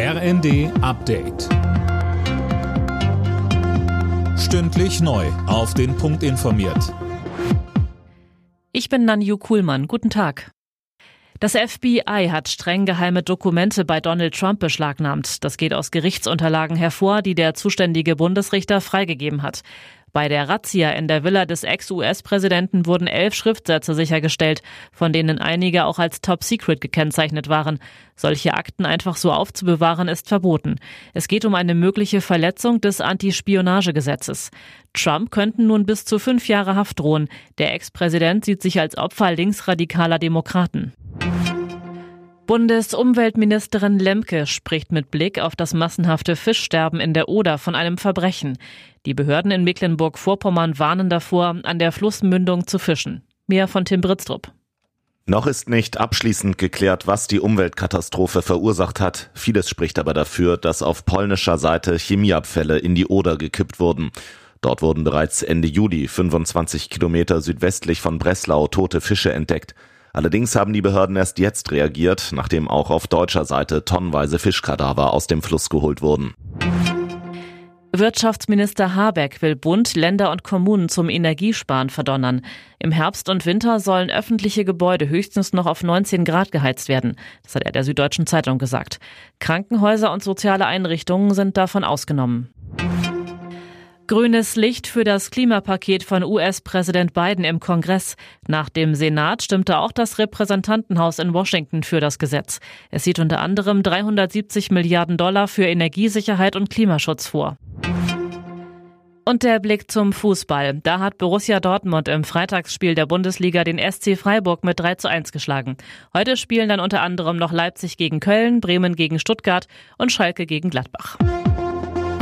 RND Update. Stündlich neu. Auf den Punkt informiert. Ich bin Nanju Kuhlmann. Guten Tag. Das FBI hat streng geheime Dokumente bei Donald Trump beschlagnahmt. Das geht aus Gerichtsunterlagen hervor, die der zuständige Bundesrichter freigegeben hat. Bei der Razzia in der Villa des Ex-US-Präsidenten wurden elf Schriftsätze sichergestellt, von denen einige auch als Top Secret gekennzeichnet waren. Solche Akten einfach so aufzubewahren ist verboten. Es geht um eine mögliche Verletzung des Antispionagegesetzes. Trump könnten nun bis zu fünf Jahre Haft drohen. Der Ex-Präsident sieht sich als Opfer linksradikaler Demokraten. Bundesumweltministerin Lemke spricht mit Blick auf das massenhafte Fischsterben in der Oder von einem Verbrechen. Die Behörden in Mecklenburg-Vorpommern warnen davor, an der Flussmündung zu fischen. Mehr von Tim Britztrup. Noch ist nicht abschließend geklärt, was die Umweltkatastrophe verursacht hat. Vieles spricht aber dafür, dass auf polnischer Seite Chemieabfälle in die Oder gekippt wurden. Dort wurden bereits Ende Juli 25 Kilometer südwestlich von Breslau tote Fische entdeckt. Allerdings haben die Behörden erst jetzt reagiert, nachdem auch auf deutscher Seite tonnenweise Fischkadaver aus dem Fluss geholt wurden. Wirtschaftsminister Habeck will Bund, Länder und Kommunen zum Energiesparen verdonnern. Im Herbst und Winter sollen öffentliche Gebäude höchstens noch auf 19 Grad geheizt werden. Das hat er der Süddeutschen Zeitung gesagt. Krankenhäuser und soziale Einrichtungen sind davon ausgenommen. Grünes Licht für das Klimapaket von US-Präsident Biden im Kongress. Nach dem Senat stimmte auch das Repräsentantenhaus in Washington für das Gesetz. Es sieht unter anderem 370 Milliarden Dollar für Energiesicherheit und Klimaschutz vor. Und der Blick zum Fußball. Da hat Borussia Dortmund im Freitagsspiel der Bundesliga den SC Freiburg mit 3 zu 1 geschlagen. Heute spielen dann unter anderem noch Leipzig gegen Köln, Bremen gegen Stuttgart und Schalke gegen Gladbach.